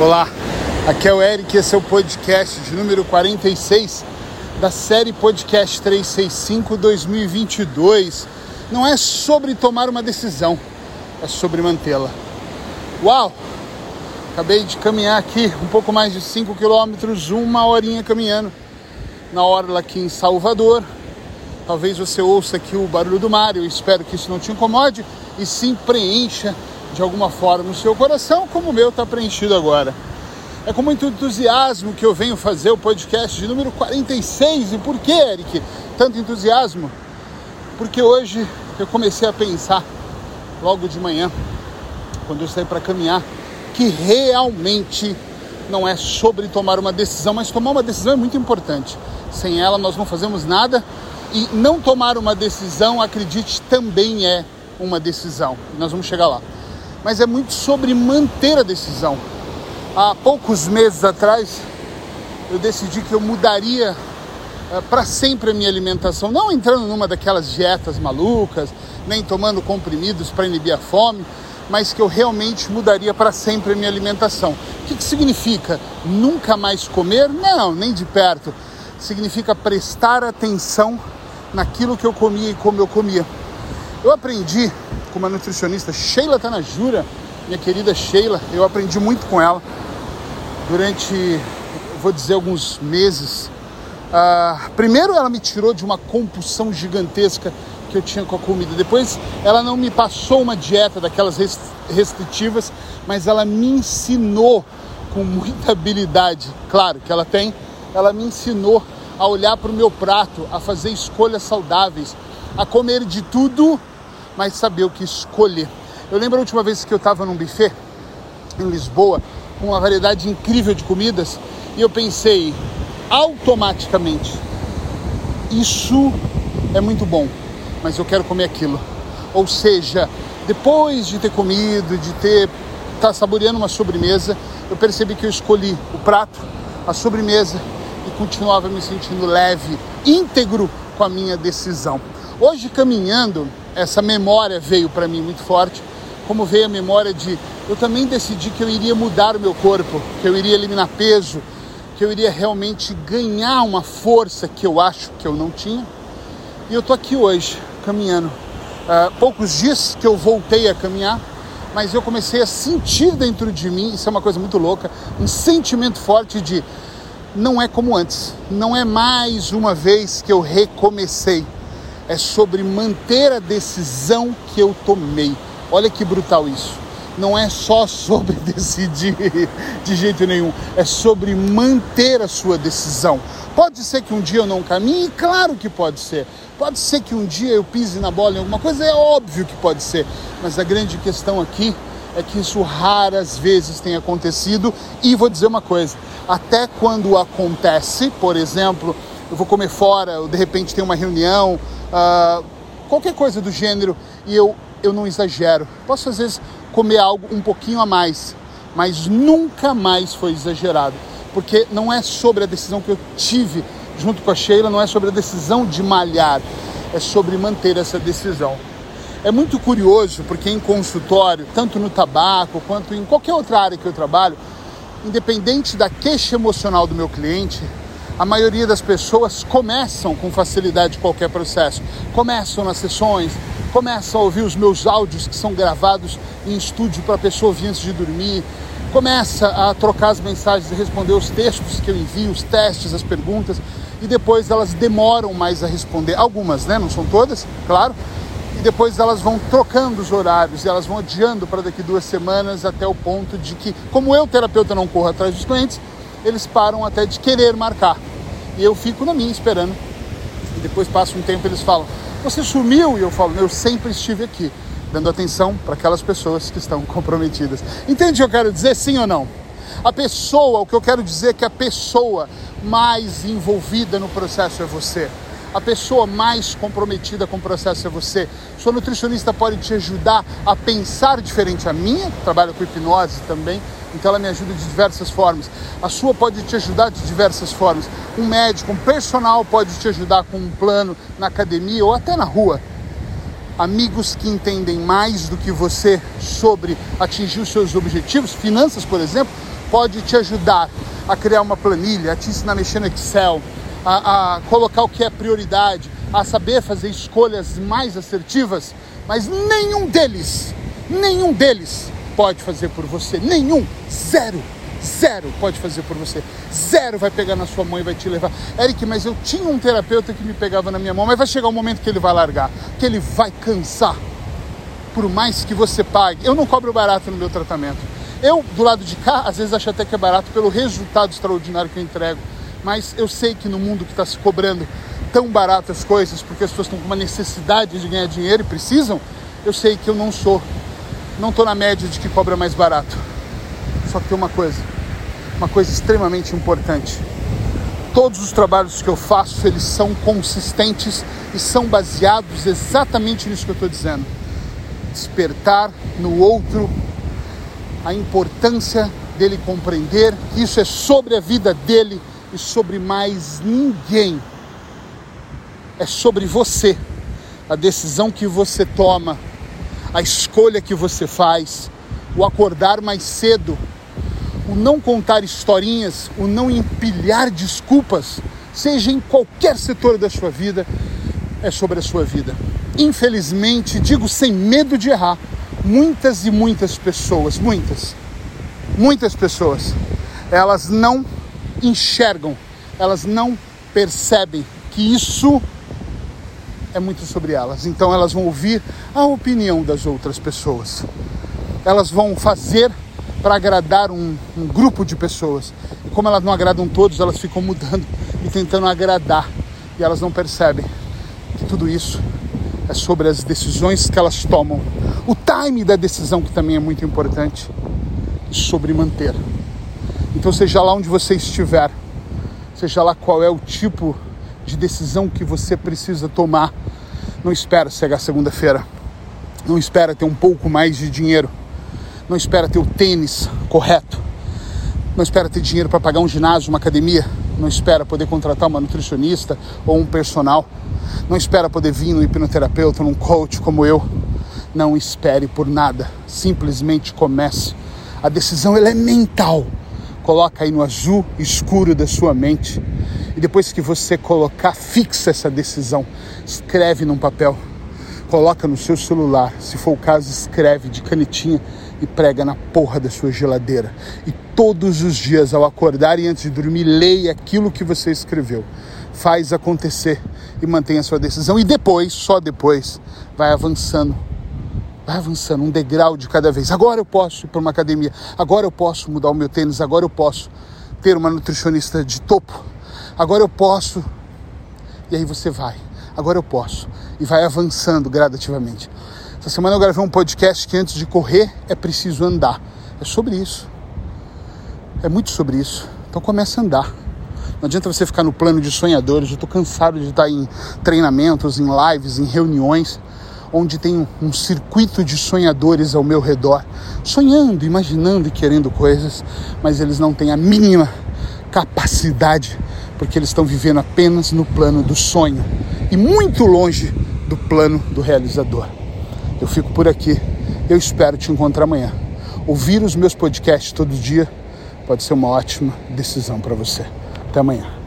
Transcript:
Olá, aqui é o Eric, esse é o podcast de número 46 da série Podcast 365 2022. Não é sobre tomar uma decisão, é sobre mantê-la. Uau! Acabei de caminhar aqui um pouco mais de 5 quilômetros, uma horinha caminhando na hora aqui em Salvador. Talvez você ouça aqui o barulho do mar, eu espero que isso não te incomode e sim preencha de alguma forma no seu coração, como o meu está preenchido agora. É com muito entusiasmo que eu venho fazer o podcast de número 46. E por que, Eric, tanto entusiasmo? Porque hoje eu comecei a pensar, logo de manhã, quando eu saí para caminhar, que realmente não é sobre tomar uma decisão, mas tomar uma decisão é muito importante. Sem ela, nós não fazemos nada. E não tomar uma decisão, acredite, também é uma decisão. Nós vamos chegar lá mas é muito sobre manter a decisão. Há poucos meses atrás, eu decidi que eu mudaria uh, para sempre a minha alimentação, não entrando numa daquelas dietas malucas, nem tomando comprimidos para inibir a fome, mas que eu realmente mudaria para sempre a minha alimentação. O que, que significa? Nunca mais comer? Não, nem de perto. Significa prestar atenção naquilo que eu comia e como eu comia. Eu aprendi com uma nutricionista, Sheila Tanajura, minha querida Sheila. Eu aprendi muito com ela durante, vou dizer, alguns meses. Uh, primeiro, ela me tirou de uma compulsão gigantesca que eu tinha com a comida. Depois, ela não me passou uma dieta daquelas restritivas, mas ela me ensinou com muita habilidade, claro que ela tem, ela me ensinou a olhar para o meu prato, a fazer escolhas saudáveis, a comer de tudo mas saber o que escolher. Eu lembro a última vez que eu estava num buffet em Lisboa, com uma variedade incrível de comidas, e eu pensei automaticamente: isso é muito bom, mas eu quero comer aquilo. Ou seja, depois de ter comido, de ter estar tá saboreando uma sobremesa, eu percebi que eu escolhi o prato, a sobremesa e continuava me sentindo leve, íntegro com a minha decisão. Hoje caminhando, essa memória veio para mim muito forte, como veio a memória de eu também decidi que eu iria mudar o meu corpo, que eu iria eliminar peso, que eu iria realmente ganhar uma força que eu acho que eu não tinha. E eu tô aqui hoje caminhando. Uh, poucos dias que eu voltei a caminhar, mas eu comecei a sentir dentro de mim, isso é uma coisa muito louca, um sentimento forte de não é como antes, não é mais uma vez que eu recomecei é sobre manter a decisão que eu tomei. Olha que brutal isso. Não é só sobre decidir de jeito nenhum, é sobre manter a sua decisão. Pode ser que um dia eu não caminhe, claro que pode ser. Pode ser que um dia eu pise na bola em alguma coisa, é óbvio que pode ser. Mas a grande questão aqui é que isso raras vezes tem acontecido. E vou dizer uma coisa: até quando acontece, por exemplo, eu vou comer fora, ou de repente tem uma reunião, uh, qualquer coisa do gênero, e eu, eu não exagero. Posso às vezes comer algo um pouquinho a mais, mas nunca mais foi exagerado, porque não é sobre a decisão que eu tive junto com a Sheila, não é sobre a decisão de malhar, é sobre manter essa decisão. É muito curioso porque em consultório, tanto no tabaco quanto em qualquer outra área que eu trabalho, independente da queixa emocional do meu cliente, a maioria das pessoas começam com facilidade qualquer processo, começam nas sessões, começam a ouvir os meus áudios que são gravados em estúdio para a pessoa ouvir antes de dormir, começa a trocar as mensagens e responder os textos que eu envio, os testes, as perguntas, e depois elas demoram mais a responder, algumas, né? Não são todas, claro. E depois elas vão trocando os horários e elas vão adiando para daqui duas semanas até o ponto de que, como eu, terapeuta, não corro atrás dos clientes, eles param até de querer marcar. E eu fico na minha esperando. E depois passa um tempo eles falam: Você sumiu? E eu falo: Eu sempre estive aqui, dando atenção para aquelas pessoas que estão comprometidas. Entende o que eu quero dizer? Sim ou não? A pessoa, o que eu quero dizer é que a pessoa mais envolvida no processo é você. A pessoa mais comprometida com o processo é você. Sua nutricionista pode te ajudar a pensar diferente. A minha, trabalha com hipnose também, então ela me ajuda de diversas formas. A sua pode te ajudar de diversas formas. Um médico, um personal pode te ajudar com um plano na academia ou até na rua. Amigos que entendem mais do que você sobre atingir os seus objetivos, finanças, por exemplo, pode te ajudar a criar uma planilha, a te ensinar a mexer no Excel, a, a colocar o que é prioridade, a saber fazer escolhas mais assertivas, mas nenhum deles, nenhum deles pode fazer por você. Nenhum, zero, zero pode fazer por você. Zero vai pegar na sua mão e vai te levar. Eric, mas eu tinha um terapeuta que me pegava na minha mão, mas vai chegar um momento que ele vai largar, que ele vai cansar. Por mais que você pague, eu não cobro barato no meu tratamento. Eu, do lado de cá, às vezes acho até que é barato pelo resultado extraordinário que eu entrego. Mas eu sei que no mundo que está se cobrando tão barato as coisas, porque as pessoas estão com uma necessidade de ganhar dinheiro e precisam, eu sei que eu não sou, não estou na média de que cobra mais barato. Só que tem uma coisa, uma coisa extremamente importante. Todos os trabalhos que eu faço, eles são consistentes e são baseados exatamente nisso que eu estou dizendo. Despertar no outro a importância dele compreender que isso é sobre a vida dele e sobre mais ninguém é sobre você, a decisão que você toma, a escolha que você faz, o acordar mais cedo, o não contar historinhas, o não empilhar desculpas, seja em qualquer setor da sua vida, é sobre a sua vida. Infelizmente, digo sem medo de errar, muitas e muitas pessoas, muitas, muitas pessoas, elas não enxergam, elas não percebem que isso é muito sobre elas. Então elas vão ouvir a opinião das outras pessoas. Elas vão fazer para agradar um, um, grupo de pessoas. E como elas não agradam todos, elas ficam mudando e tentando agradar. E elas não percebem que tudo isso é sobre as decisões que elas tomam. O time da decisão, que também é muito importante, sobre manter. Então, seja lá onde você estiver, seja lá qual é o tipo de decisão que você precisa tomar. Não espera chegar segunda-feira. Não espera ter um pouco mais de dinheiro. Não espera ter o tênis correto. Não espera ter dinheiro para pagar um ginásio, uma academia. Não espera poder contratar uma nutricionista ou um personal. Não espera poder vir no hipnoterapeuta, num coach como eu. Não espere por nada. Simplesmente comece. A decisão ela é mental. Coloca aí no azul escuro da sua mente e depois que você colocar, fixa essa decisão, escreve num papel, coloca no seu celular, se for o caso, escreve de canetinha e prega na porra da sua geladeira. E todos os dias, ao acordar e antes de dormir, leia aquilo que você escreveu. Faz acontecer e mantenha a sua decisão. E depois, só depois, vai avançando. Vai avançando um degrau de cada vez. Agora eu posso ir para uma academia. Agora eu posso mudar o meu tênis. Agora eu posso ter uma nutricionista de topo agora eu posso. E aí você vai, agora eu posso. E vai avançando gradativamente. Essa semana eu gravei um podcast que antes de correr é preciso andar. É sobre isso. É muito sobre isso. Então começa a andar. Não adianta você ficar no plano de sonhadores. Eu estou cansado de estar em treinamentos, em lives, em reuniões, onde tem um circuito de sonhadores ao meu redor, sonhando, imaginando e querendo coisas, mas eles não têm a mínima capacidade porque eles estão vivendo apenas no plano do sonho e muito longe do plano do realizador. Eu fico por aqui. Eu espero te encontrar amanhã. Ouvir os meus podcasts todo dia pode ser uma ótima decisão para você. Até amanhã.